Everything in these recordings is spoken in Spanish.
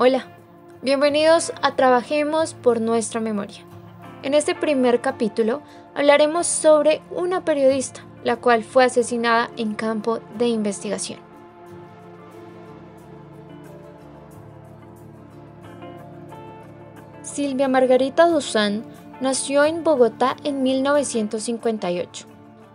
Hola, bienvenidos a Trabajemos por nuestra memoria. En este primer capítulo hablaremos sobre una periodista, la cual fue asesinada en campo de investigación. Silvia Margarita Duzán nació en Bogotá en 1958.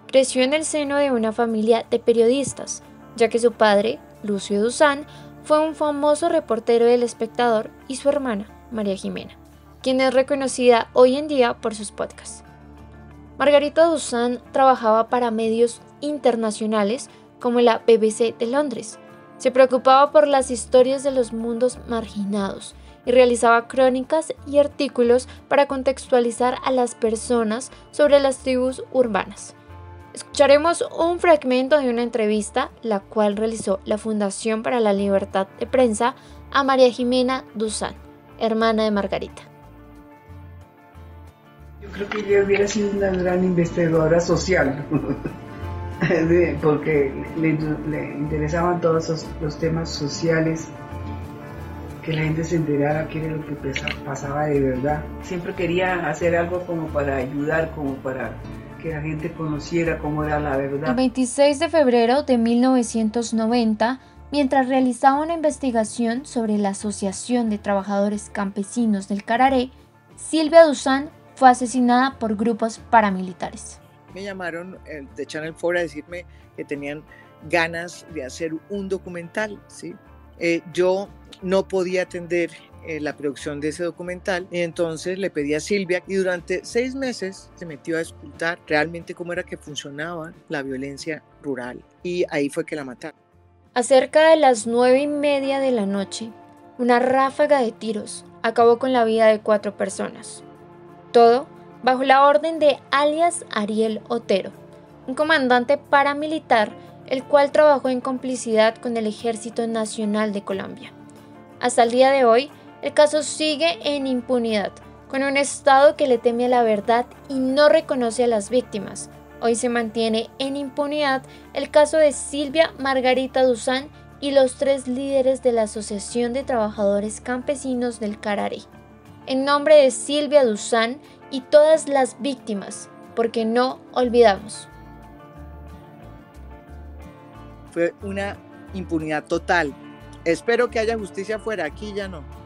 Creció en el seno de una familia de periodistas, ya que su padre, Lucio Duzán, fue un famoso reportero del espectador y su hermana, María Jimena, quien es reconocida hoy en día por sus podcasts. Margarita Duzán trabajaba para medios internacionales como la BBC de Londres. Se preocupaba por las historias de los mundos marginados y realizaba crónicas y artículos para contextualizar a las personas sobre las tribus urbanas Escucharemos un fragmento de una entrevista, la cual realizó la Fundación para la Libertad de Prensa a María Jimena Duzán, hermana de Margarita. Yo creo que ella hubiera sido una gran investigadora social, porque le, interesaban todos los, temas sociales, que la gente se enterara qué era lo que pasaba de verdad. Siempre quería hacer algo como para ayudar, como para que la gente conociera cómo era la verdad. El 26 de febrero de 1990, mientras realizaba una investigación sobre la Asociación de Trabajadores Campesinos del Cararé, Silvia Duzán fue asesinada por grupos paramilitares. Me llamaron de Channel 4 a decirme que tenían ganas de hacer un documental, ¿sí? Eh, yo no podía atender eh, la producción de ese documental y entonces le pedí a Silvia y durante seis meses se metió a escultar realmente cómo era que funcionaba la violencia rural y ahí fue que la mataron. A cerca de las nueve y media de la noche, una ráfaga de tiros acabó con la vida de cuatro personas. Todo bajo la orden de alias Ariel Otero, un comandante paramilitar el cual trabajó en complicidad con el Ejército Nacional de Colombia. Hasta el día de hoy, el caso sigue en impunidad, con un Estado que le teme a la verdad y no reconoce a las víctimas. Hoy se mantiene en impunidad el caso de Silvia Margarita Duzán y los tres líderes de la Asociación de Trabajadores Campesinos del Cararé. En nombre de Silvia Duzán y todas las víctimas, porque no olvidamos. Fue una impunidad total. Espero que haya justicia fuera, aquí ya no.